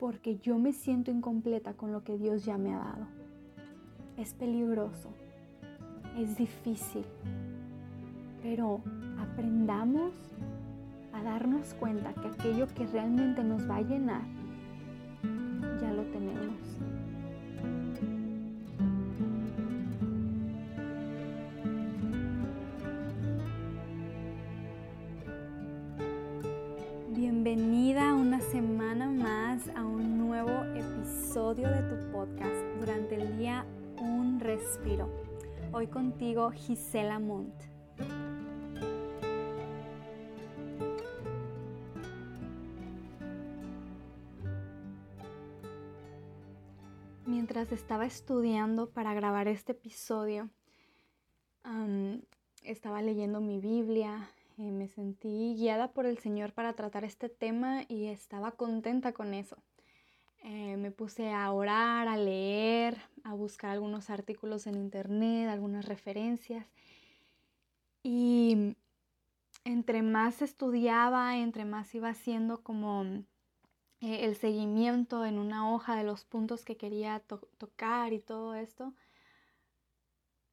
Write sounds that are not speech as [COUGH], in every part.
porque yo me siento incompleta con lo que Dios ya me ha dado. Es peligroso, es difícil, pero aprendamos a darnos cuenta que aquello que realmente nos va a llenar, ya lo tenemos. Hoy contigo Gisela Montt. Mientras estaba estudiando para grabar este episodio, estaba leyendo mi Biblia, eh, me sentí guiada por el Señor para tratar este tema y estaba contenta con eso. Eh, me puse a orar, a leer, a buscar algunos artículos en internet, algunas referencias. Y entre más estudiaba, entre más iba haciendo como eh, el seguimiento en una hoja de los puntos que quería tocar y todo esto,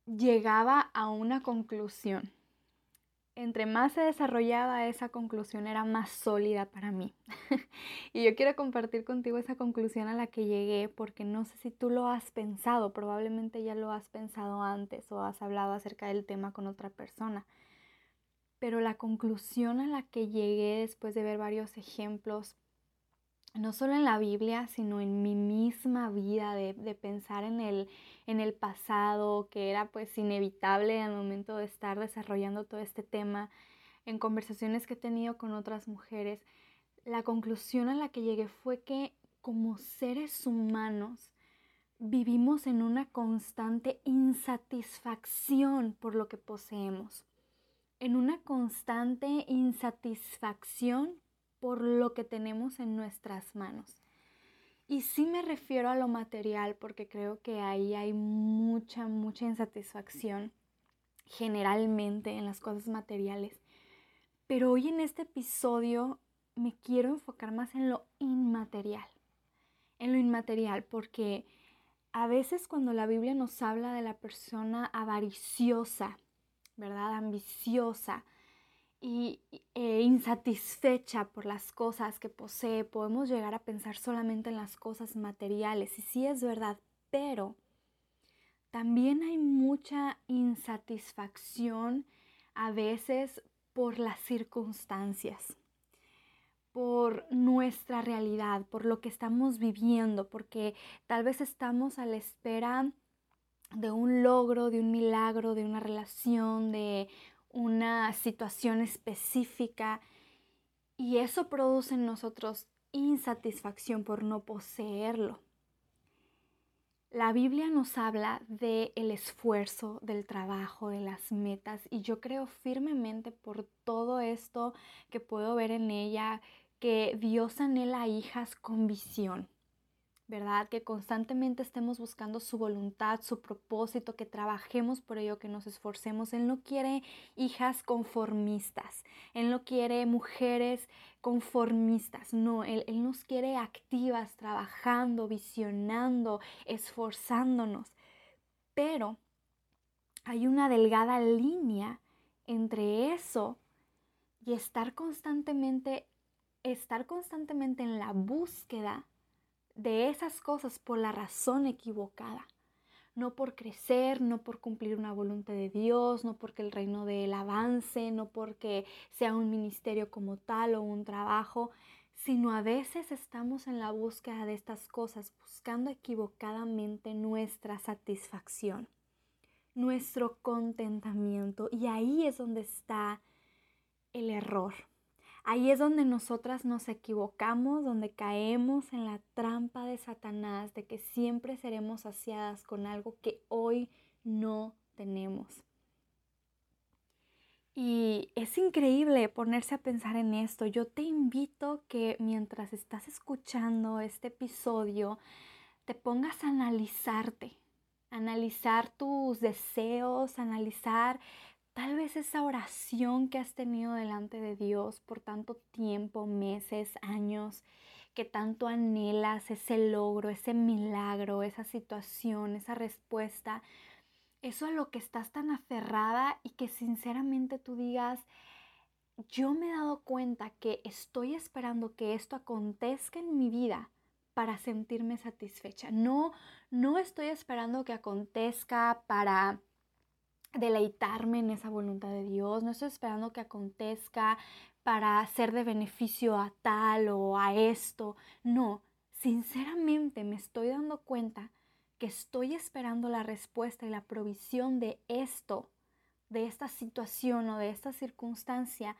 llegaba a una conclusión. Entre más se desarrollaba esa conclusión era más sólida para mí. [LAUGHS] y yo quiero compartir contigo esa conclusión a la que llegué porque no sé si tú lo has pensado, probablemente ya lo has pensado antes o has hablado acerca del tema con otra persona. Pero la conclusión a la que llegué después de ver varios ejemplos no solo en la Biblia, sino en mi misma vida, de, pensar en el, en el pasado, que era pues inevitable al momento de estar desarrollando todo este tema, en conversaciones que he tenido con otras mujeres, la conclusión a la que llegué fue que como seres humanos vivimos en una constante insatisfacción por lo que poseemos, en una constante insatisfacción por lo que tenemos en nuestras manos. Y sí me refiero a lo material porque creo que ahí hay mucha, mucha insatisfacción generalmente en las cosas materiales. Pero hoy en este episodio me quiero enfocar más en lo inmaterial. En lo inmaterial porque a veces cuando la Biblia nos habla de la persona avariciosa, ¿verdad? Ambiciosa, y eh, insatisfecha por las cosas que posee, podemos llegar a pensar solamente en las cosas materiales. Y sí es verdad, pero también hay mucha insatisfacción a veces por las circunstancias, por nuestra realidad, por lo que estamos viviendo, porque tal vez estamos a la espera de un logro, de un milagro, de una relación, de una situación específica y eso produce en nosotros insatisfacción por no poseerlo. La Biblia nos habla del el esfuerzo, del trabajo, de las metas y yo creo firmemente por todo esto que puedo ver en ella que Dios anhela hijas con visión ¿verdad? Que constantemente estemos buscando su voluntad, su propósito, que trabajemos por ello, que nos esforcemos. Él no quiere hijas conformistas, Él no quiere mujeres conformistas, no, Él, él nos quiere activas, trabajando, visionando, esforzándonos. Pero hay una delgada línea entre eso y estar constantemente, estar constantemente en la búsqueda de esas cosas por la razón equivocada. No por crecer, no por cumplir una voluntad de Dios, no porque el reino de él avance, no porque sea un ministerio como tal o un trabajo, sino a veces estamos en la búsqueda de estas cosas, buscando equivocadamente nuestra satisfacción, nuestro contentamiento. Y ahí es donde está el error. Ahí es donde nosotras nos equivocamos, donde caemos en la trampa de Satanás, de que siempre seremos saciadas con algo que hoy no tenemos. Y es increíble ponerse a pensar en esto. Yo te invito que mientras estás escuchando este episodio, te pongas a analizarte, analizar tus deseos, analizar Tal vez esa oración que has tenido delante de Dios por tanto tiempo, meses, años, que tanto anhelas, ese logro, ese milagro, esa situación, esa respuesta, eso a lo que estás tan aferrada y que sinceramente tú digas, yo me he dado cuenta que estoy esperando que esto acontezca en mi vida para sentirme satisfecha. No, no estoy esperando que acontezca para deleitarme en esa voluntad de Dios, no estoy esperando que acontezca para ser de beneficio a tal o a esto. No, sinceramente me estoy dando cuenta que estoy esperando la respuesta y la provisión de esto, de esta situación o de esta circunstancia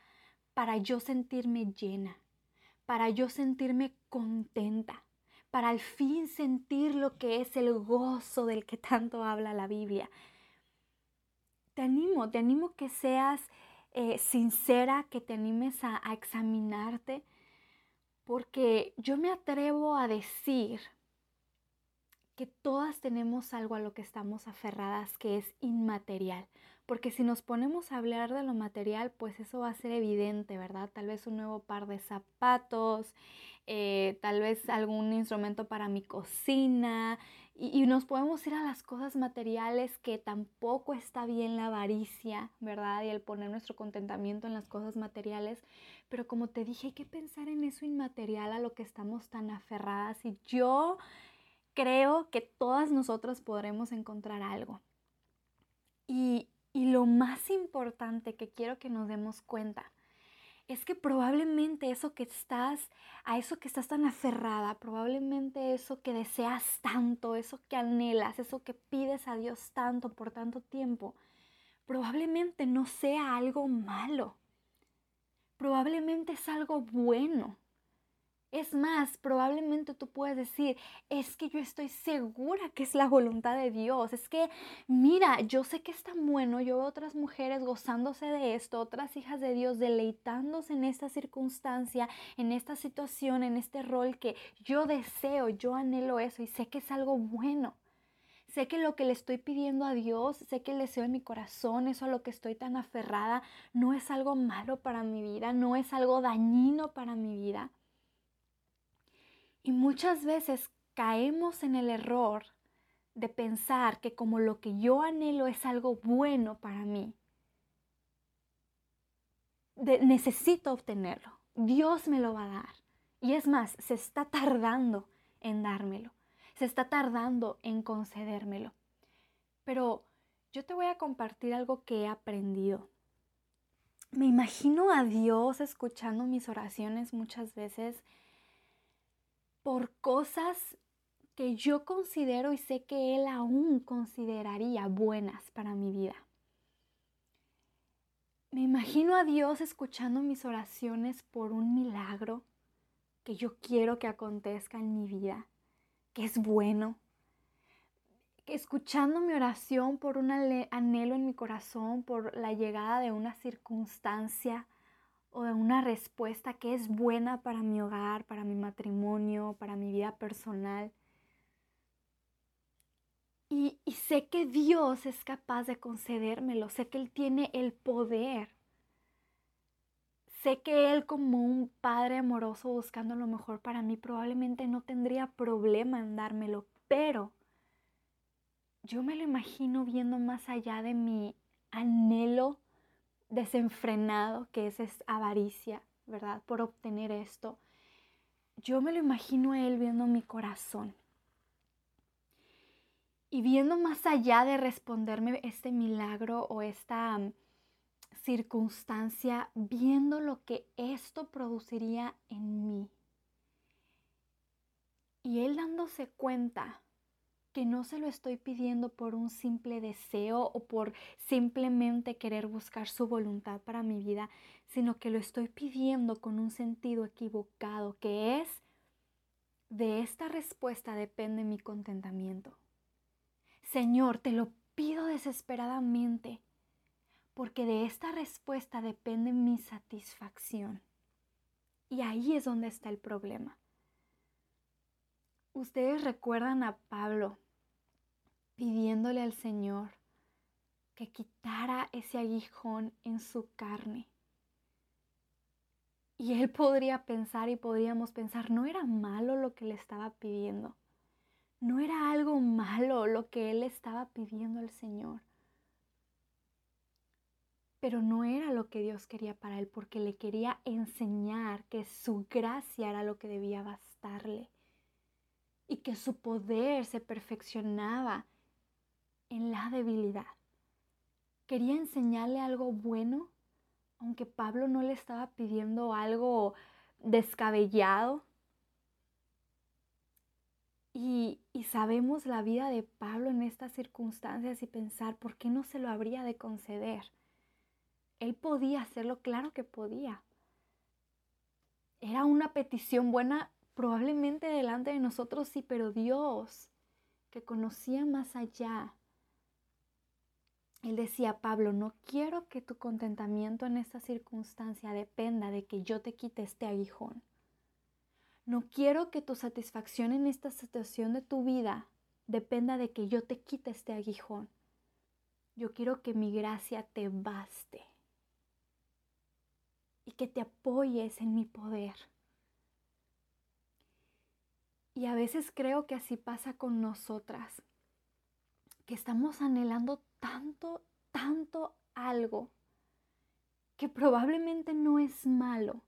para yo sentirme llena, para yo sentirme contenta, para al fin sentir lo que es el gozo del que tanto habla la Biblia. Te animo, te animo que seas eh, sincera, que te animes a examinarte, porque yo me atrevo a decir que todas tenemos algo a lo que estamos aferradas que es inmaterial. Porque si nos ponemos a hablar de lo material, pues eso va a ser evidente, ¿verdad? Tal vez un nuevo par de zapatos, eh, tal vez algún instrumento para mi cocina. Y, nos podemos ir a las cosas materiales que tampoco está bien la avaricia, ¿verdad? Y el poner nuestro contentamiento en las cosas materiales. Pero como te dije, hay que pensar en eso inmaterial a lo que estamos tan aferradas. Y yo creo que todas nosotras podremos encontrar algo. Y, y lo más importante que quiero que nos demos cuenta es que probablemente eso que estás, a eso que estás tan aferrada, probablemente eso que deseas tanto, eso que anhelas, eso que pides a Dios tanto por tanto tiempo, probablemente no sea algo malo. Probablemente es algo bueno. Es más, probablemente tú puedes decir, es que yo estoy segura que es la voluntad de Dios. Es que, mira, yo sé que es tan bueno. Yo veo otras mujeres gozándose de esto, otras hijas de Dios deleitándose en esta circunstancia, en esta situación, en este rol que yo deseo, yo anhelo eso y sé que es algo bueno. Sé que lo que le estoy pidiendo a Dios, sé que el deseo de mi corazón, eso a lo que estoy tan aferrada, no es algo malo para mi vida, no es algo dañino para mi vida. Y muchas veces caemos en el error de pensar que como lo que yo anhelo es algo bueno para mí, necesito obtenerlo. Dios me lo va a dar. Y es más, se está tardando en dármelo. Se está tardando en concedérmelo. Pero yo te voy a compartir algo que he aprendido. Me imagino a Dios escuchando mis oraciones muchas veces por cosas que yo considero y sé que Él aún consideraría buenas para mi vida. Me imagino a Dios escuchando mis oraciones por un milagro que yo quiero que acontezca en mi vida, que es bueno. Escuchando mi oración por un anhelo en mi corazón, por la llegada de una circunstancia o de una respuesta que es buena para mi hogar, para mi matrimonio, para mi vida personal. Y, y, sé que Dios es capaz de concedérmelo, sé que Él tiene el poder. Sé que Él como un padre amoroso buscando lo mejor para mí probablemente no tendría problema en dármelo, pero yo me lo imagino viendo más allá de mi anhelo desenfrenado que es, es avaricia, ¿verdad? Por obtener esto. Yo me lo imagino a él viendo mi corazón y viendo más allá de responderme este milagro o esta mm, circunstancia, viendo lo que esto produciría en mí. Y él dándose cuenta que no se lo estoy pidiendo por un simple deseo o por simplemente querer buscar su voluntad para mi vida, sino que lo estoy pidiendo con un sentido equivocado, que es, de esta respuesta depende mi contentamiento. Señor, te lo pido desesperadamente, porque de esta respuesta depende mi satisfacción. Y ahí es donde está el problema. Ustedes recuerdan a Pablo pidiéndole al Señor que quitara ese aguijón en su carne. Y él podría pensar y podríamos pensar, no era malo lo que le estaba pidiendo. No era algo malo lo que él estaba pidiendo al Señor. Pero no era lo que Dios quería para él, porque le quería enseñar que su gracia era lo que debía bastarle y que su poder se perfeccionaba en la debilidad. Quería enseñarle algo bueno, aunque Pablo no le estaba pidiendo algo descabellado. Y, y, sabemos la vida de Pablo en estas circunstancias y pensar, ¿por qué no se lo habría de conceder? Él podía hacerlo, claro que podía. Era una petición buena probablemente delante de nosotros sí, pero Dios, que conocía más allá, él decía, Pablo, no quiero que tu contentamiento en esta circunstancia dependa de que yo te quite este aguijón. No quiero que tu satisfacción en esta situación de tu vida dependa de que yo te quite este aguijón. Yo quiero que mi gracia te baste y que te apoyes en mi poder. Y a veces creo que así pasa con nosotras, que estamos anhelando tanto, tanto algo que probablemente no es malo,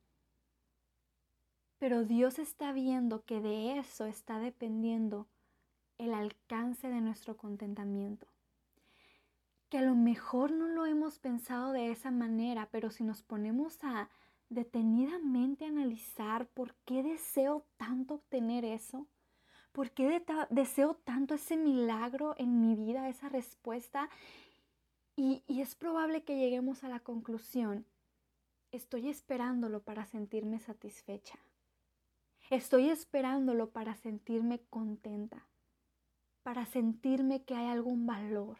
pero Dios está viendo que de eso está dependiendo el alcance de nuestro contentamiento. Que a lo mejor no lo hemos pensado de esa manera, pero si nos ponemos a detenidamente analizar por qué deseo tanto obtener eso, por qué deseo tanto ese milagro en mi vida, esa respuesta. Y, es probable que lleguemos a la conclusión, estoy esperándolo para sentirme satisfecha. Estoy esperándolo para sentirme contenta, para sentirme que hay algún valor,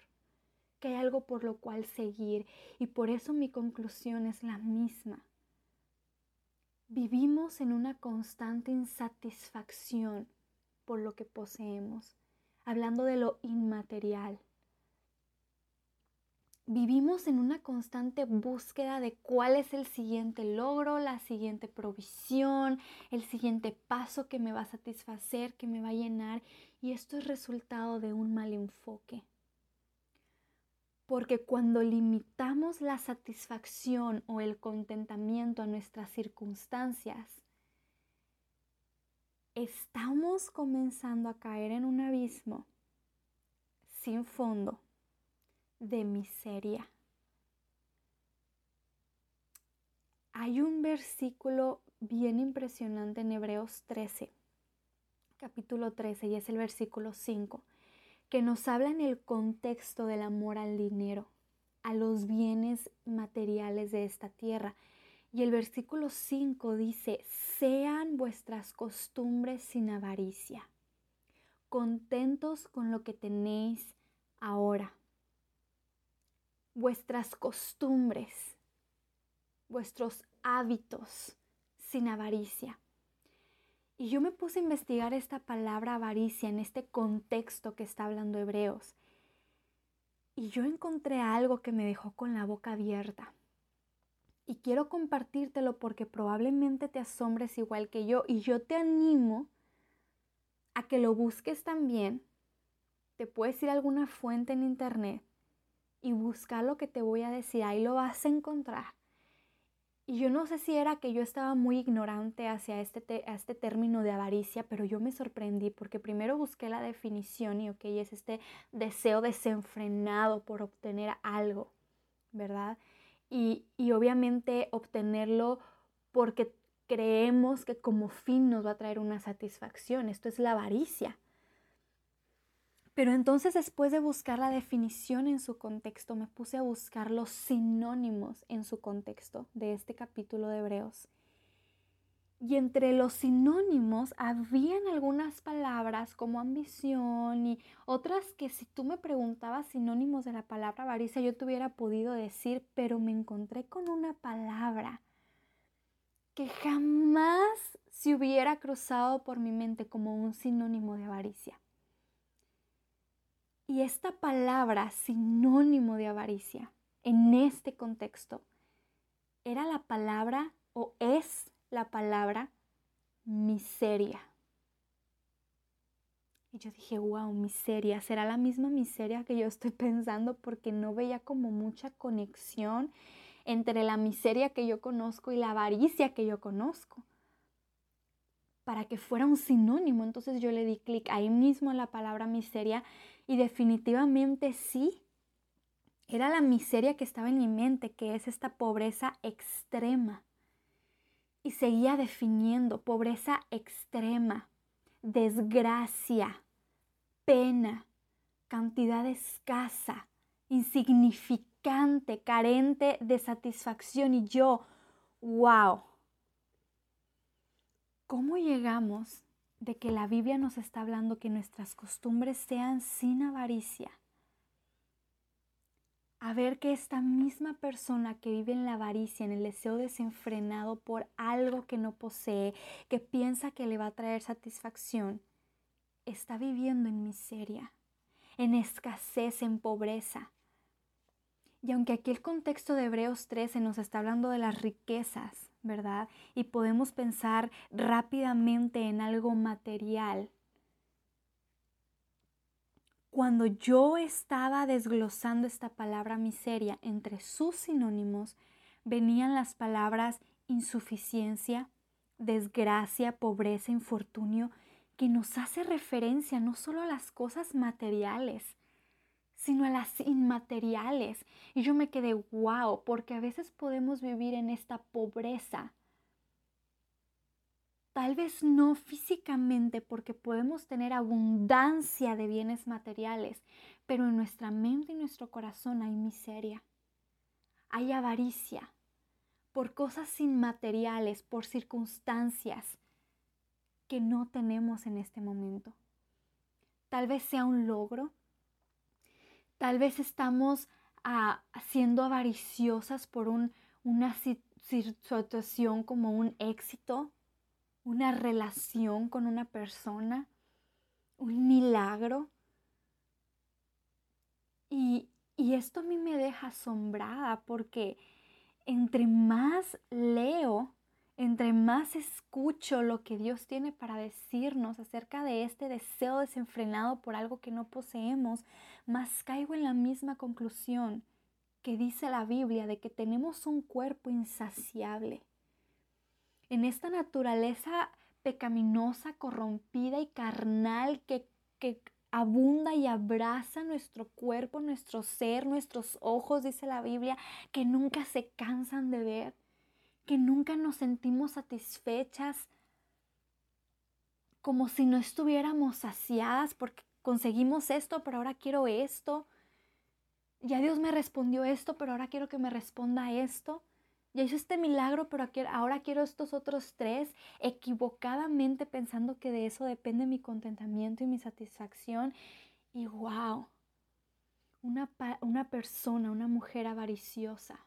que hay algo por lo cual seguir. Y por eso mi conclusión es la misma. Vivimos en una constante insatisfacción por lo que poseemos, hablando de lo inmaterial. Vivimos en una constante búsqueda de cuál es el siguiente logro, la siguiente provisión, el siguiente paso que me va a satisfacer, que me va a llenar, y esto es resultado de un mal enfoque. Porque cuando limitamos la satisfacción o el contentamiento a nuestras circunstancias, estamos comenzando a caer en un abismo sin fondo de miseria. Hay un versículo bien impresionante en Hebreos 13, capítulo 13, y es el versículo 5 que nos habla en el contexto del amor al dinero, a los bienes materiales de esta tierra. Y el versículo 5 dice, sean vuestras costumbres sin avaricia, contentos con lo que tenéis ahora. Vuestras costumbres, vuestros hábitos sin avaricia. Y yo me puse a investigar esta palabra avaricia en este contexto que está hablando Hebreos. Y yo encontré algo que me dejó con la boca abierta. Y quiero compartírtelo porque probablemente te asombres igual que yo. Y yo te animo a que lo busques también. Te puedes ir a alguna fuente en internet y buscar lo que te voy a decir. Ahí lo vas a encontrar. Y yo no sé si era que yo estaba muy ignorante hacia este, este término de avaricia, pero yo me sorprendí porque primero busqué la definición y ok, es este deseo desenfrenado por obtener algo, ¿verdad? Y, y obviamente obtenerlo porque creemos que como fin nos va a traer una satisfacción. Esto es la avaricia. Pero entonces después de buscar la definición en su contexto, me puse a buscar los sinónimos en su contexto de este capítulo de Hebreos. Y entre los sinónimos habían algunas palabras como ambición y otras que si tú me preguntabas sinónimos de la palabra avaricia yo te hubiera podido decir, pero me encontré con una palabra que jamás se hubiera cruzado por mi mente como un sinónimo de avaricia. Y esta palabra sinónimo de avaricia en este contexto era la palabra o es la palabra miseria. Y yo dije, wow, miseria, ¿será la misma miseria que yo estoy pensando? Porque no veía como mucha conexión entre la miseria que yo conozco y la avaricia que yo conozco. Para que fuera un sinónimo, entonces yo le di clic ahí mismo en la palabra miseria y definitivamente sí, era la miseria que estaba en mi mente, que es esta pobreza extrema. Y seguía definiendo pobreza extrema, desgracia, pena, cantidad escasa, insignificante, carente de satisfacción. Y yo, wow, ¿cómo llegamos de que la Biblia nos está hablando que nuestras costumbres sean sin avaricia? a ver que esta misma persona que vive en la avaricia, en el deseo desenfrenado por algo que no posee, que piensa que le va a traer satisfacción, está viviendo en miseria, en escasez, en pobreza. Y aunque aquí el contexto de Hebreos 13 nos está hablando de las riquezas, ¿verdad? Y podemos pensar rápidamente en algo material, cuando yo estaba desglosando esta palabra miseria entre sus sinónimos, venían las palabras insuficiencia, desgracia, pobreza, infortunio, que nos hace referencia no solo a las cosas materiales, sino a las inmateriales. Y yo me quedé, wow, porque a veces podemos vivir en esta pobreza Tal vez no físicamente porque podemos tener abundancia de bienes materiales, pero en nuestra mente y nuestro corazón hay miseria, hay avaricia por cosas inmateriales, por circunstancias que no tenemos en este momento. Tal vez sea un logro, tal vez estamos ah, siendo avariciosas por una situación como un éxito una relación con una persona, un milagro. Y, y esto a mí me deja asombrada porque entre más leo, entre más escucho lo que Dios tiene para decirnos acerca de este deseo desenfrenado por algo que no poseemos, más caigo en la misma conclusión que dice la Biblia de que tenemos un cuerpo insaciable. En esta naturaleza pecaminosa, corrompida y carnal que, que abunda y abraza nuestro cuerpo, nuestro ser, nuestros ojos, dice la Biblia, que nunca se cansan de ver, que nunca nos sentimos satisfechas, como si no estuviéramos saciadas porque conseguimos esto, pero ahora quiero esto. Ya Dios me respondió esto, pero ahora quiero que me responda esto ya hizo este milagro, pero ahora quiero estos otros tres, equivocadamente pensando que de eso depende mi contentamiento y mi satisfacción. Y wow, una, una persona, una mujer avariciosa,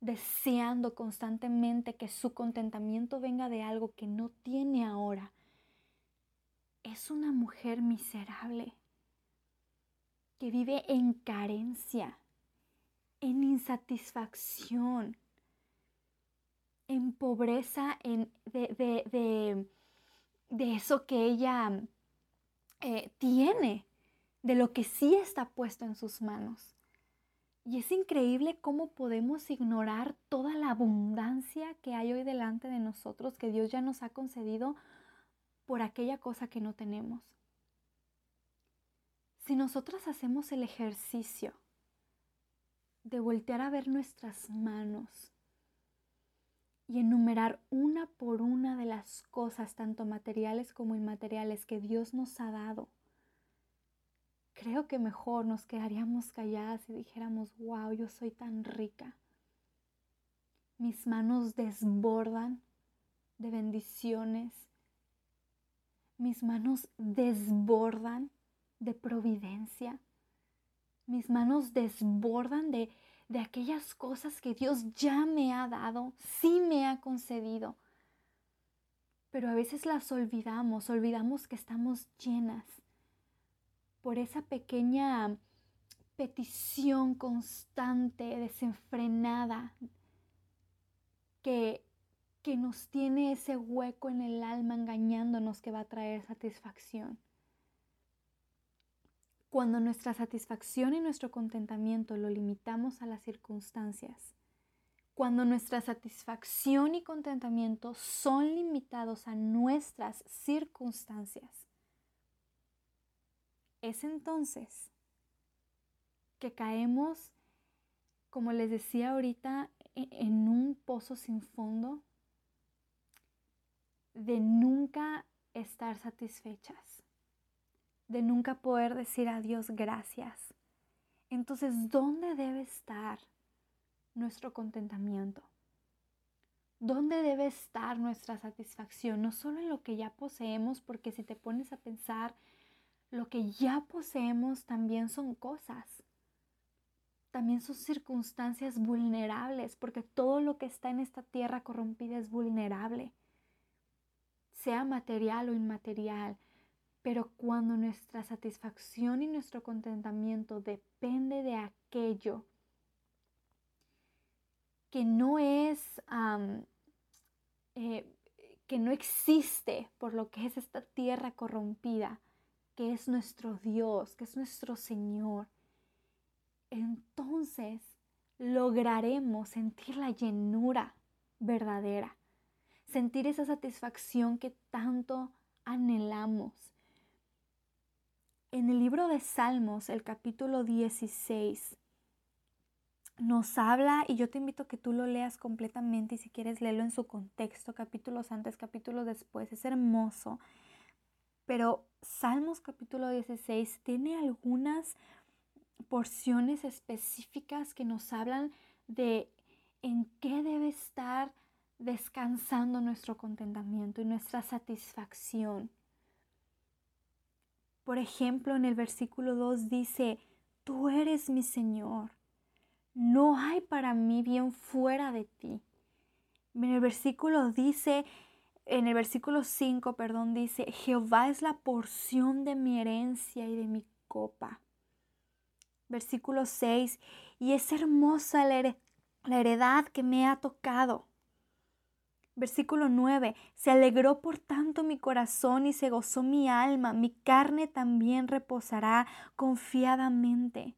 deseando constantemente que su contentamiento venga de algo que no tiene ahora, es una mujer miserable que vive en carencia, en insatisfacción, en pobreza, en, de, eso que ella eh, tiene, de lo que sí está puesto en sus manos. Y es increíble cómo podemos ignorar toda la abundancia que hay hoy delante de nosotros, que Dios ya nos ha concedido por aquella cosa que no tenemos. Si nosotras hacemos el ejercicio de voltear a ver nuestras manos, y enumerar una por una de las cosas, tanto materiales como inmateriales, que Dios nos ha dado, creo que mejor nos quedaríamos calladas y dijéramos, wow, yo soy tan rica. Mis manos desbordan de bendiciones. Mis manos desbordan de providencia. Mis manos desbordan de, de aquellas cosas que Dios ya me ha dado, sí me ha concedido. Pero a veces las olvidamos, olvidamos que estamos llenas por esa pequeña petición constante, desenfrenada, que, que nos tiene ese hueco en el alma engañándonos que va a traer satisfacción. Cuando nuestra satisfacción y nuestro contentamiento lo limitamos a las circunstancias, cuando nuestra satisfacción y contentamiento son limitados a nuestras circunstancias, es entonces que caemos, como les decía ahorita, e-, en un pozo sin fondo de nunca estar satisfechas, de nunca poder decir a Dios gracias. Entonces, ¿dónde debe estar nuestro contentamiento? ¿Dónde debe estar nuestra satisfacción? No solo en lo que ya poseemos, porque si te pones a pensar, lo que ya poseemos también son cosas. También son circunstancias vulnerables, porque todo lo que está en esta tierra corrompida es vulnerable, sea material o inmaterial. Pero cuando nuestra satisfacción y nuestro contentamiento depende de aquello que no es, eh, que no existe por lo que es esta tierra corrompida, que es nuestro Dios, que es nuestro Señor, entonces lograremos sentir la llenura verdadera, sentir esa satisfacción que tanto anhelamos. En el libro de Salmos, el capítulo 16, nos habla, y yo te invito a que tú lo leas completamente y si quieres leerlo en su contexto, capítulos antes, capítulos después, es hermoso. Pero Salmos capítulo 16 tiene algunas porciones específicas que nos hablan de en qué debe estar descansando nuestro contentamiento y nuestra satisfacción. Por ejemplo, en el versículo 2 dice, Tú eres mi Señor, no hay para mí bien fuera de ti. En el versículo dice, en el versículo 5, perdón, dice, Jehová es la porción de mi herencia y de mi copa. Versículo 6, y es hermosa la, heredad que me ha tocado. Versículo 9, se alegró por tanto mi corazón y se gozó mi alma, mi carne también reposará confiadamente.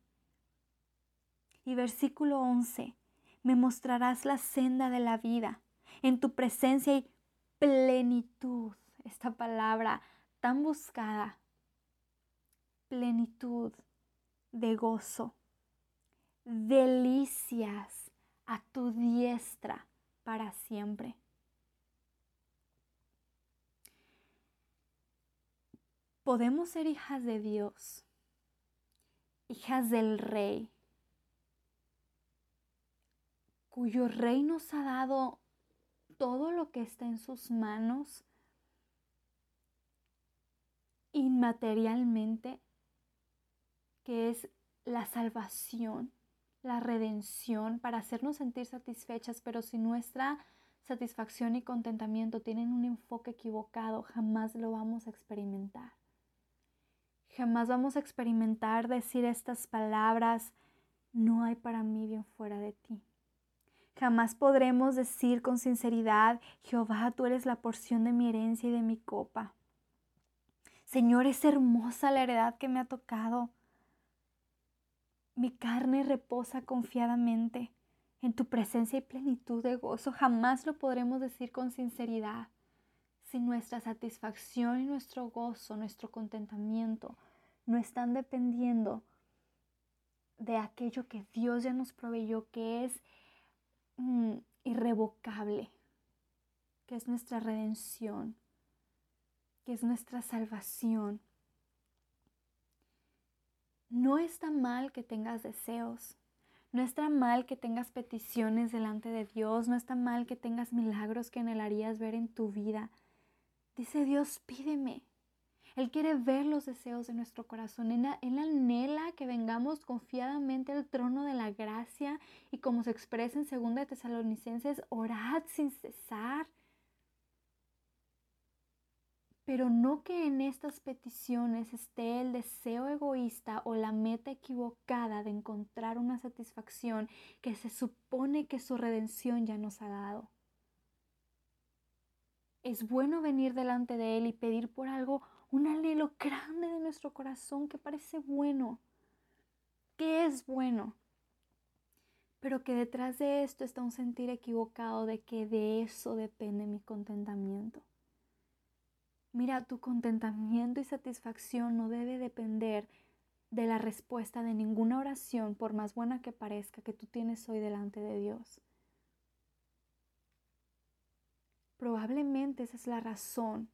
Y versículo 11, me mostrarás la senda de la vida, en tu presencia y plenitud, esta palabra tan buscada, plenitud de gozo, delicias a tu diestra para siempre. Podemos ser hijas de Dios, hijas del Rey, cuyo Rey nos ha dado todo lo que está en sus manos inmaterialmente, que es la salvación, la redención, para hacernos sentir satisfechas, pero si nuestra satisfacción y contentamiento tienen un enfoque equivocado, jamás lo vamos a experimentar. Jamás vamos a experimentar decir estas palabras, no hay para mí bien fuera de ti. Jamás podremos decir con sinceridad, Jehová, tú eres la porción de mi herencia y de mi copa. Señor, es hermosa la heredad que me ha tocado. Mi carne reposa confiadamente en tu presencia y plenitud de gozo. Jamás lo podremos decir con sinceridad si nuestra satisfacción y nuestro gozo, nuestro contentamiento no están dependiendo de aquello que Dios ya nos proveyó, que es Mm, irrevocable, que es nuestra redención, que es nuestra salvación. No está mal que tengas deseos, no está mal que tengas peticiones delante de Dios, no está mal que tengas milagros que anhelarías ver en tu vida. Dice Dios, pídeme, él quiere ver los deseos de nuestro corazón. Él, anhela que vengamos confiadamente al trono de la gracia y como se expresa en 2 de Tesalonicenses, orad sin cesar. Pero no que en estas peticiones esté el deseo egoísta o la meta equivocada de encontrar una satisfacción que se supone que su redención ya nos ha dado. Es bueno venir delante de Él y pedir por algo, un anhelo grande de nuestro corazón que parece bueno, que es bueno, pero que detrás de esto está un sentir equivocado de que de eso depende mi contentamiento. Mira, tu contentamiento y satisfacción no debe depender de la respuesta de ninguna oración, por más buena que parezca, que tú tienes hoy delante de Dios. Probablemente esa es la razón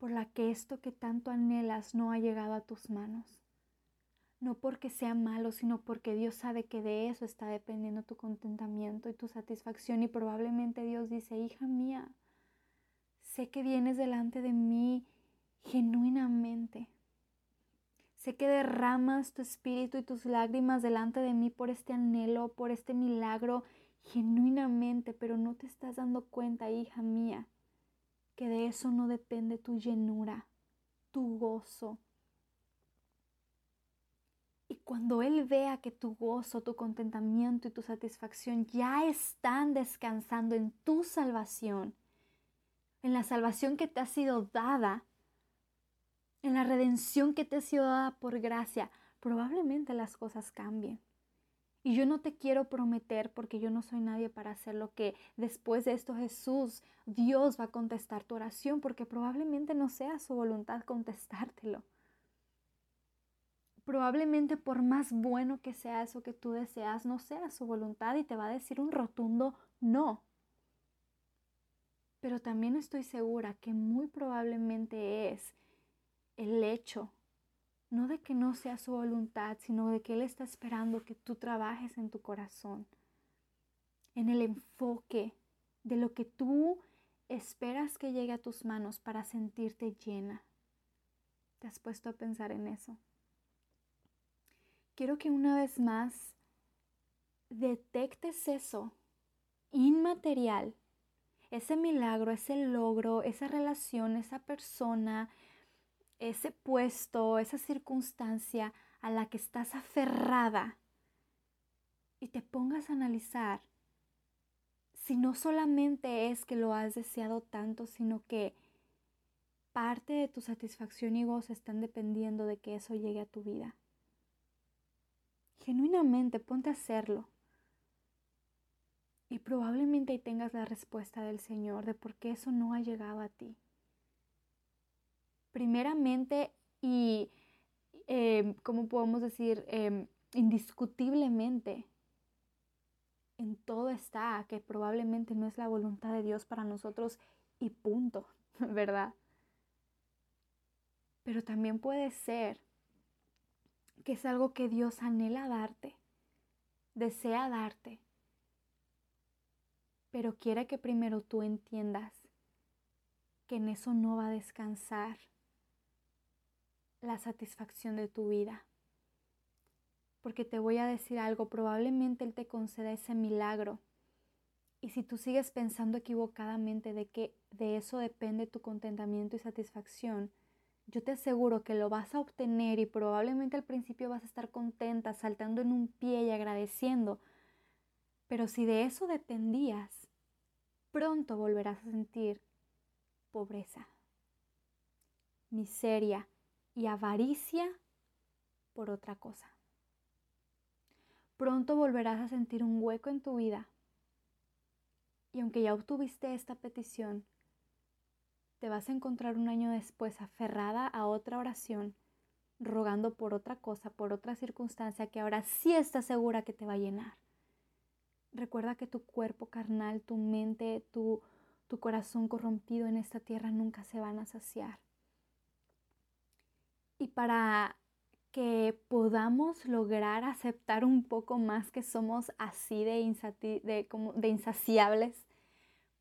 por la que esto que tanto anhelas no ha llegado a tus manos. No porque sea malo, sino porque Dios sabe que de eso está dependiendo tu contentamiento y tu satisfacción. Y probablemente Dios dice, hija mía, sé que vienes delante de mí genuinamente Sé que derramas tu espíritu y tus lágrimas delante de mí por este anhelo, por este milagro, genuinamente, pero no te estás dando cuenta, hija mía, que de eso no depende tu llenura, tu gozo. Y cuando Él vea que tu gozo, tu contentamiento y tu satisfacción ya están descansando en tu salvación, en la salvación que te ha sido dada, en la redención que te ha sido dada por gracia, probablemente las cosas cambien. Y yo no te quiero prometer, porque yo no soy nadie para hacer lo que después de esto Jesús, Dios va a contestar tu oración, porque probablemente no sea su voluntad contestártelo. Probablemente por más bueno que sea eso que tú deseas, no sea su voluntad y te va a decir un rotundo no. Pero también estoy segura que muy probablemente es el hecho, no de que no sea su voluntad, sino de que Él está esperando que tú trabajes en tu corazón, en el enfoque de lo que tú esperas que llegue a tus manos para sentirte llena. ¿Te has puesto a pensar en eso? Quiero que una vez más detectes eso inmaterial, ese milagro, ese logro, esa relación, esa persona, ese puesto, esa circunstancia a la que estás aferrada y te pongas a analizar si no solamente es que lo has deseado tanto, sino que parte de tu satisfacción y gozo están dependiendo de que eso llegue a tu vida. Genuinamente ponte a hacerlo. Y probablemente ahí tengas la respuesta del Señor de por qué eso no ha llegado a ti primeramente y, eh, ¿cómo podemos decir? Em, indiscutiblemente, en todo está que probablemente no es la voluntad de Dios para nosotros y punto, [LAUGHS] ¿verdad? Pero también puede ser que es algo que Dios anhela darte, desea darte, pero quiere que primero tú entiendas que en eso no va a descansar la satisfacción de tu vida. Porque te voy a decir algo, probablemente Él te conceda ese milagro. Y si tú sigues pensando equivocadamente de que de eso depende tu contentamiento y satisfacción, yo te aseguro que lo vas a obtener y probablemente al principio vas a estar contenta, saltando en un pie y agradeciendo. Pero si de eso dependías, pronto volverás a sentir pobreza, miseria, y avaricia por otra cosa. Pronto volverás a sentir un hueco en tu vida y aunque ya obtuviste esta petición, te vas a encontrar un año después aferrada a otra oración, rogando por otra cosa, por otra circunstancia que ahora sí estás segura que te va a llenar. Recuerda que tu cuerpo carnal, tu mente, tu, tu corazón corrompido en esta tierra nunca se van a saciar y para que podamos lograr aceptar un poco más que somos así de, de, como de insaciables,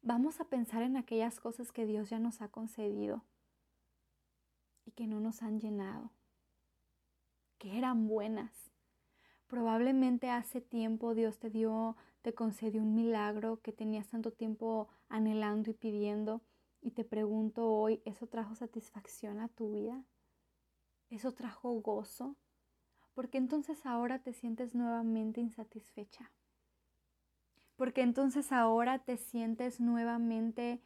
vamos a pensar en aquellas cosas que Dios ya nos ha concedido y que no nos han llenado, que eran buenas. Probablemente hace tiempo Dios te dio, te concedió un milagro que tenías tanto tiempo anhelando y pidiendo y te pregunto hoy, ¿eso trajo satisfacción a tu vida? Eso trajo gozo, porque entonces ahora te sientes nuevamente insatisfecha. Porque entonces ahora te sientes nuevamente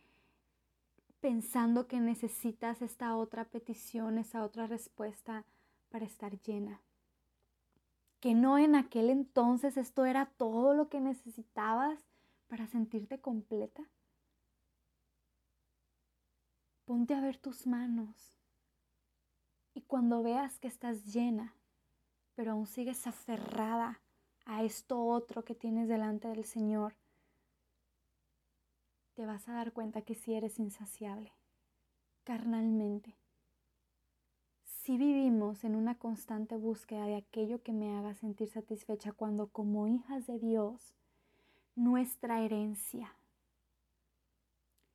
pensando que necesitas esta otra petición, esa otra respuesta para estar llena. Que no en aquel entonces esto era todo lo que necesitabas para sentirte completa. Ponte a ver tus manos cuando veas que estás llena, pero aún sigues aferrada a esto otro que tienes delante del Señor, te vas a dar cuenta que si eres insaciable, carnalmente. Si vivimos en una constante búsqueda de aquello que me haga sentir satisfecha cuando como hijas de Dios, nuestra herencia,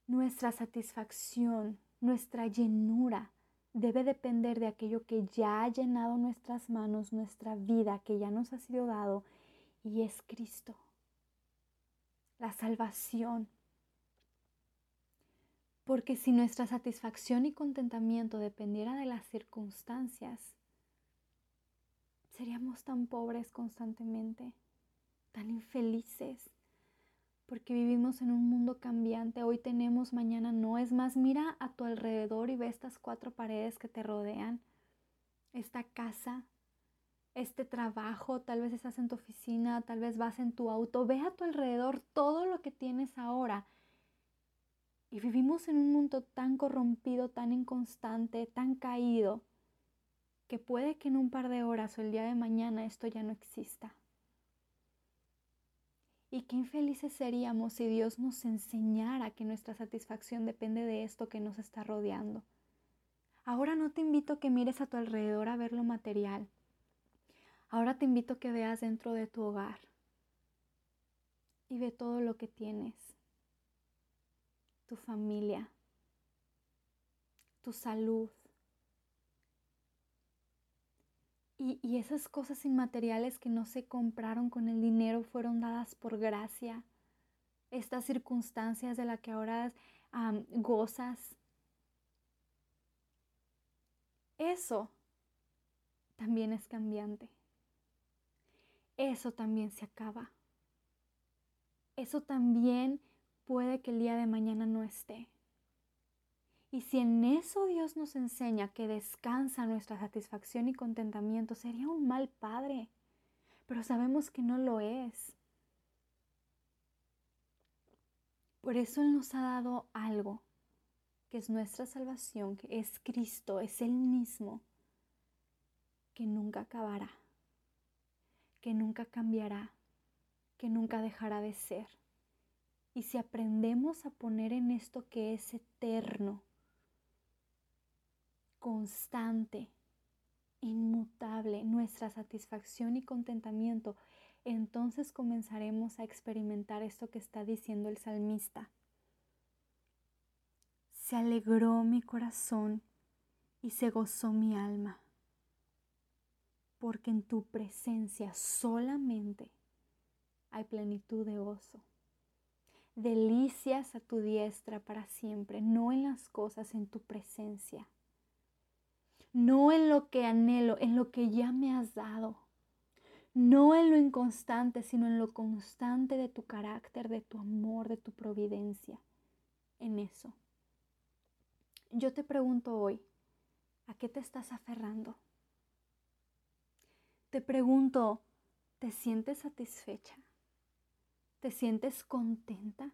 nuestra satisfacción, nuestra llenura debe depender de aquello que ya ha llenado nuestras manos, nuestra vida, que ya nos ha sido dado, y es Cristo. La salvación, porque si nuestra satisfacción y contentamiento dependiera de las circunstancias, seríamos tan pobres constantemente, tan infelices, porque vivimos en un mundo cambiante. Hoy tenemos, mañana no. Es más, mira a tu alrededor y ve estas cuatro paredes que te rodean, esta casa, este trabajo, tal vez estás en tu oficina, tal vez vas en tu auto, ve a tu alrededor todo lo que tienes ahora y vivimos en un mundo tan corrompido, tan inconstante, tan caído, que puede que en un par de horas o el día de mañana esto ya no exista. Y qué infelices seríamos si Dios nos enseñara que nuestra satisfacción depende de esto que nos está rodeando. Ahora no te invito a que mires a tu alrededor a ver lo material. Ahora te invito a que veas dentro de tu hogar y ve todo lo que tienes tu familia, tu salud. Y, esas cosas inmateriales que no se compraron con el dinero fueron dadas por gracia. Estas circunstancias de las que ahora gozas. Eso también es cambiante. Eso también se acaba. Eso también puede que el día de mañana no esté. Y si en eso Dios nos enseña que descansa nuestra satisfacción y contentamiento, sería un mal padre, pero sabemos que no lo es. Por eso Él nos ha dado algo, que es nuestra salvación, que es Cristo, es Él mismo, que nunca acabará, que nunca cambiará, que nunca dejará de ser. Y si aprendemos a poner en esto que es eterno, constante, inmutable, nuestra satisfacción y contentamiento, entonces comenzaremos a experimentar esto que está diciendo el salmista. Se alegró mi corazón y se gozó mi alma, porque en tu presencia solamente hay plenitud de gozo delicias a tu diestra para siempre, no en las cosas en tu presencia, no en lo que anhelo, en lo que ya me has dado, no en lo inconstante, sino en lo constante de tu carácter, de tu amor, de tu providencia, en eso. Yo te pregunto hoy, ¿a qué te estás aferrando? Te pregunto, ¿te sientes satisfecha? ¿Te sientes contenta?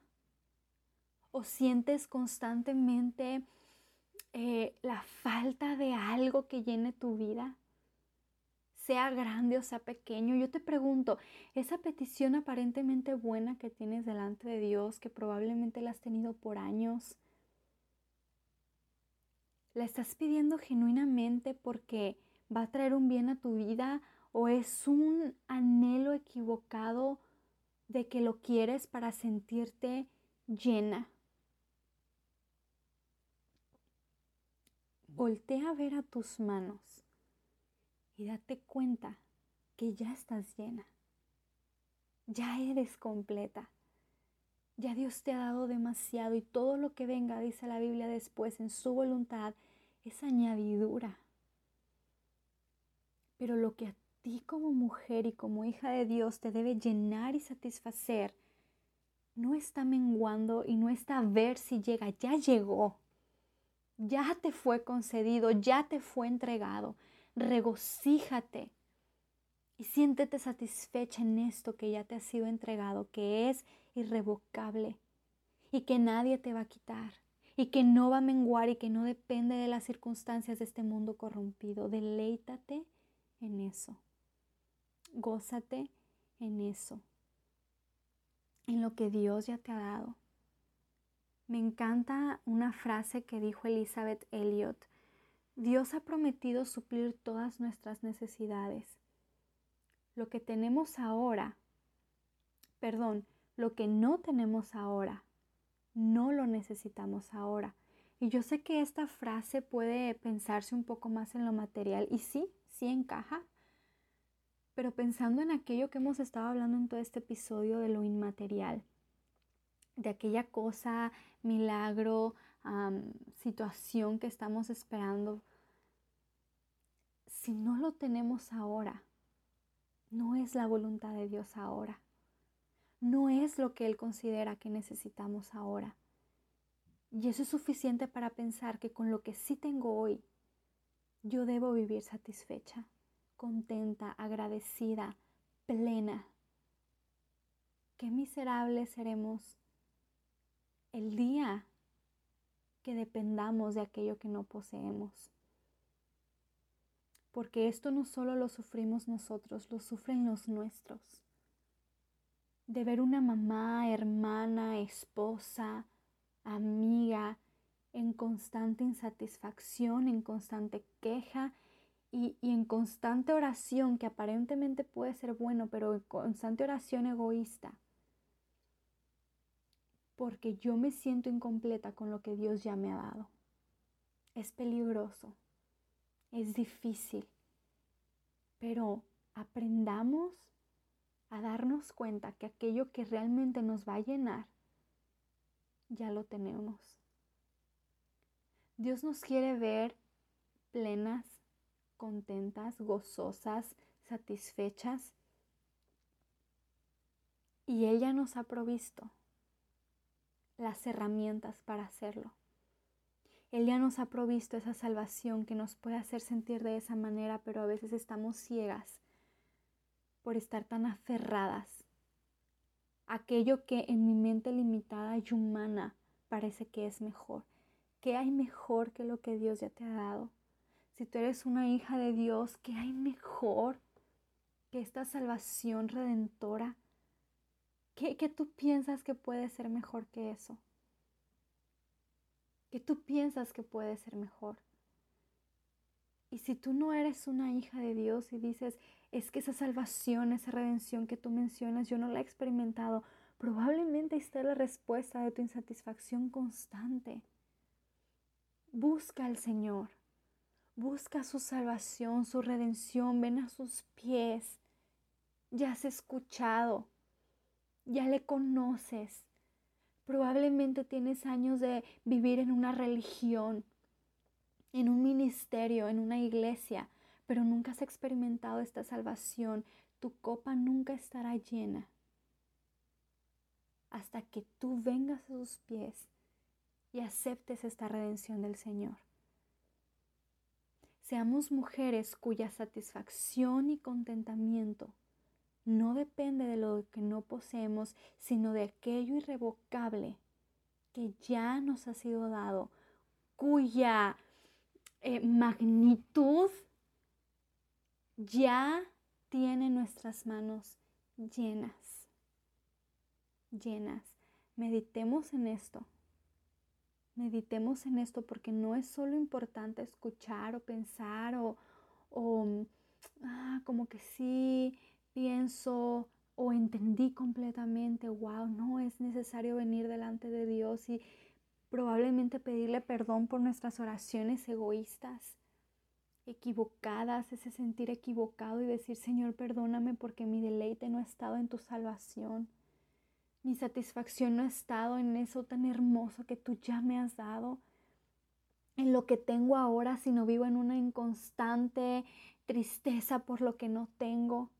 ¿O sientes constantemente eh, la falta de algo que llene tu vida? Sea grande o sea pequeño, yo te pregunto, esa petición aparentemente buena que tienes delante de Dios, que probablemente la has tenido por años, ¿la estás pidiendo genuinamente porque va a traer un bien a tu vida o es un anhelo equivocado de que lo quieres para sentirte llena. Voltea a ver a tus manos y date cuenta que ya estás llena. Ya eres completa. Ya Dios te ha dado demasiado y todo lo que venga, dice la Biblia después, en su voluntad, es añadidura. Pero lo que a ti como mujer y como hija de Dios te debe llenar y satisfacer, no está menguando y no está a ver si llega, ya llegó. Ya te fue concedido, ya te fue entregado. Regocíjate y siéntete satisfecha en esto que ya te ha sido entregado, que es irrevocable y que nadie te va a quitar y que no va a menguar y que no depende de las circunstancias de este mundo corrompido. Deleítate en eso. Gózate en eso, en lo que Dios ya te ha dado. Me encanta una frase que dijo Elizabeth Elliot. Dios ha prometido suplir todas nuestras necesidades. Lo que tenemos ahora, perdón, lo que no tenemos ahora, no lo necesitamos ahora. Y yo sé que esta frase puede pensarse un poco más en lo material y sí, sí encaja, pero pensando en aquello que hemos estado hablando en todo este episodio de lo inmaterial, de aquella cosa, milagro, situación que estamos esperando, si no lo tenemos ahora, no es la voluntad de Dios ahora no es lo que Él considera que necesitamos ahora. Y eso es suficiente para pensar que con lo que sí tengo hoy, yo debo vivir satisfecha, contenta, agradecida, plena. Qué miserables seremos el día que dependamos de aquello que no poseemos. Porque esto no solo lo sufrimos nosotros, lo sufren los nuestros de ver una mamá, hermana, esposa, amiga en constante insatisfacción, en constante queja y, en constante oración, que aparentemente puede ser bueno, pero en constante oración egoísta. Porque yo me siento incompleta con lo que Dios ya me ha dado. Es peligroso, es difícil, pero aprendamos a darnos cuenta que aquello que realmente nos va a llenar, ya lo tenemos. Dios nos quiere ver plenas, contentas, gozosas, satisfechas. Y ella nos ha provisto las herramientas para hacerlo. Él ya nos ha provisto esa salvación que nos puede hacer sentir de esa manera, pero a veces estamos ciegas por estar tan aferradas. Aquello que en mi mente limitada y humana parece que es mejor. ¿Qué hay mejor que lo que Dios ya te ha dado? Si tú eres una hija de Dios, ¿qué hay mejor que esta salvación redentora? ¿Qué, tú piensas que puede ser mejor que eso? ¿Qué tú piensas que puede ser mejor? Y si tú no eres una hija de Dios y dices, es que esa salvación, esa redención que tú mencionas, yo no la he experimentado. Probablemente está la respuesta de tu insatisfacción constante. Busca al Señor. Busca su salvación, su redención. Ven a sus pies. Ya has escuchado. Ya le conoces. Probablemente tienes años de vivir en una religión, en un ministerio, en una iglesia, pero nunca has experimentado esta salvación, tu copa nunca estará llena hasta que tú vengas a sus pies y aceptes esta redención del Señor. Seamos mujeres cuya satisfacción y contentamiento no depende de lo que no poseemos, sino de aquello irrevocable que ya nos ha sido dado, cuya eh, magnitud ya tiene nuestras manos llenas, llenas. Meditemos en esto. Meditemos en esto porque no es solo importante escuchar o pensar o, o ah, como que sí pienso o entendí completamente, wow, no es necesario venir delante de Dios y probablemente pedirle perdón por nuestras oraciones egoístas equivocadas, ese sentir equivocado y decir, Señor, perdóname porque mi deleite no ha estado en tu salvación. Mi satisfacción no ha estado en eso tan hermoso que tú ya me has dado, en lo que tengo ahora, sino vivo en una inconstante tristeza por lo que no tengo.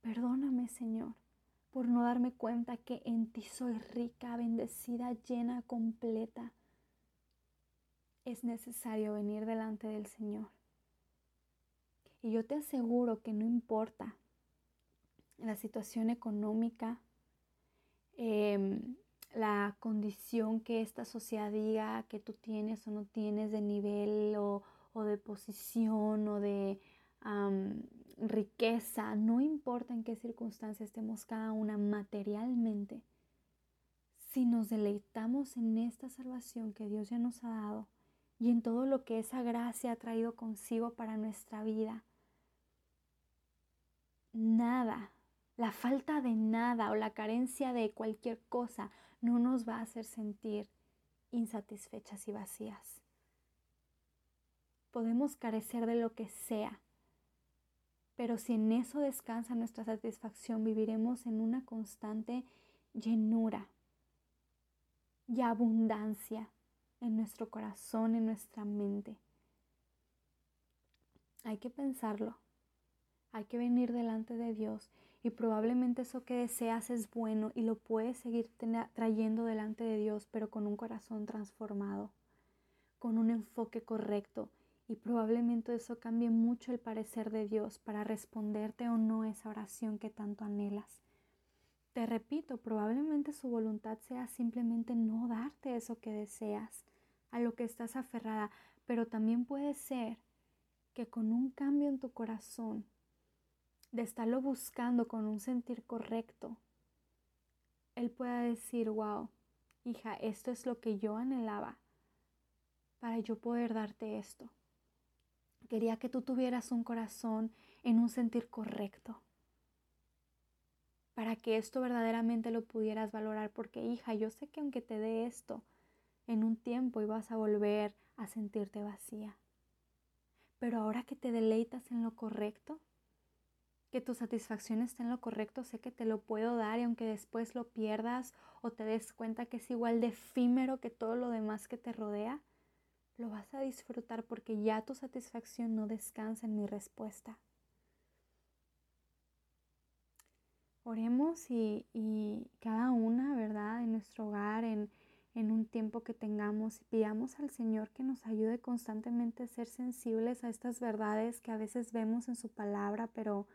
Perdóname, Señor, por no darme cuenta que en ti soy rica, bendecida, llena, completa. es necesario venir delante del Señor. Y yo te aseguro que no importa la situación económica, em, la condición que esta sociedad diga que tú tienes o no tienes de nivel o, de posición o de riqueza, no importa en qué circunstancia estemos cada una materialmente, si nos deleitamos en esta salvación que Dios ya nos ha dado y en todo lo que esa gracia ha traído consigo para nuestra vida, nada, la falta de nada o la carencia de cualquier cosa no nos va a hacer sentir insatisfechas y vacías. Podemos carecer de lo que sea, pero si en eso descansa nuestra satisfacción, viviremos en una constante llenura y abundancia en nuestro corazón, en nuestra mente. Hay que pensarlo, hay que venir delante de Dios y probablemente eso que deseas es bueno y lo puedes seguir trayendo delante de Dios, pero con un corazón transformado, con un enfoque correcto y probablemente eso cambie mucho el parecer de Dios para responderte o no esa oración que tanto anhelas. Te repito, probablemente su voluntad sea simplemente no darte eso que deseas, a lo que estás aferrada, pero también puede ser que con un cambio en tu corazón, de estarlo buscando con un sentir correcto, Él pueda decir, wow, hija, esto es lo que yo anhelaba para yo poder darte esto. Quería que tú tuvieras un corazón en un sentir correcto. Para que esto verdaderamente lo pudieras valorar. Porque hija, yo sé que aunque te dé esto, en un tiempo ibas a volver a sentirte vacía. Pero ahora que te deleitas en lo correcto, que tu satisfacción está en lo correcto, sé que te lo puedo dar y aunque después lo pierdas o te des cuenta que es igual de efímero que todo lo demás que te rodea, lo vas a disfrutar porque ya tu satisfacción no descansa en mi respuesta. Oremos y, cada una, ¿verdad? En nuestro hogar, en, en un tiempo que tengamos, y pidamos al Señor que nos ayude constantemente a ser sensibles a estas verdades que a veces vemos en su palabra, pero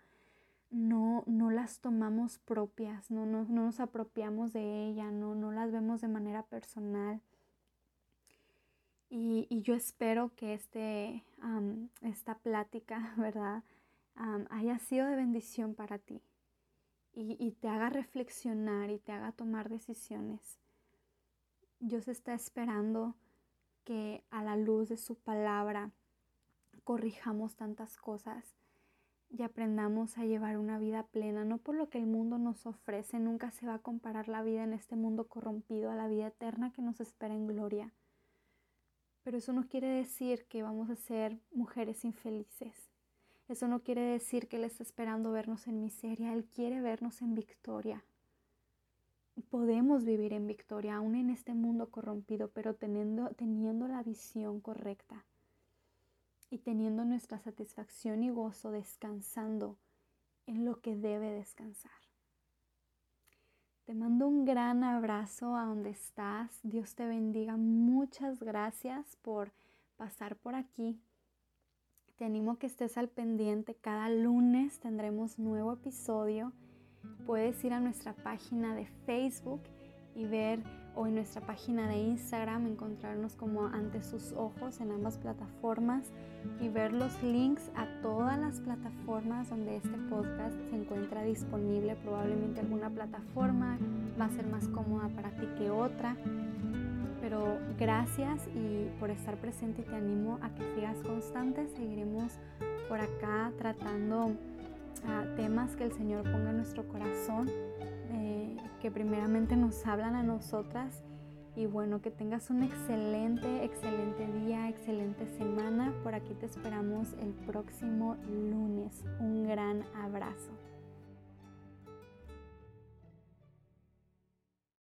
no, no las tomamos propias, no, no, no nos apropiamos de ella, no, no las vemos de manera personal. Y, yo espero que este, esta plática, [LAUGHS] ¿verdad? haya sido de bendición para ti y, y, te haga reflexionar y te haga tomar decisiones. Dios está esperando que a la luz de su palabra corrijamos tantas cosas y aprendamos a llevar una vida plena, no por lo que el mundo nos ofrece, nunca se va a comparar la vida en este mundo corrompido a la vida eterna que nos espera en gloria pero eso no quiere decir que vamos a ser mujeres infelices. Eso no quiere decir que Él está esperando vernos en miseria. Él quiere vernos en victoria. Podemos vivir en victoria aún en este mundo corrompido, pero teniendo, teniendo la visión correcta y teniendo nuestra satisfacción y gozo descansando en lo que debe descansar. Te mando un gran abrazo a donde estás. Dios te bendiga. Muchas gracias por pasar por aquí. Te animo que estés al pendiente. Cada lunes tendremos nuevo episodio. Puedes ir a nuestra página de Facebook y ver o en nuestra página de Instagram encontrarnos como ante sus ojos en ambas plataformas y ver los links a todas las plataformas donde este podcast se encuentra disponible. Probablemente alguna plataforma va a ser más cómoda para ti que otra. Pero gracias y por estar presente te animo a que sigas constante. Seguiremos por acá tratando ah, temas que el Señor ponga en nuestro corazón que primeramente nos hablan a nosotras. Y bueno, que tengas un excelente, excelente día, excelente semana. Por aquí te esperamos el próximo lunes. Un gran abrazo.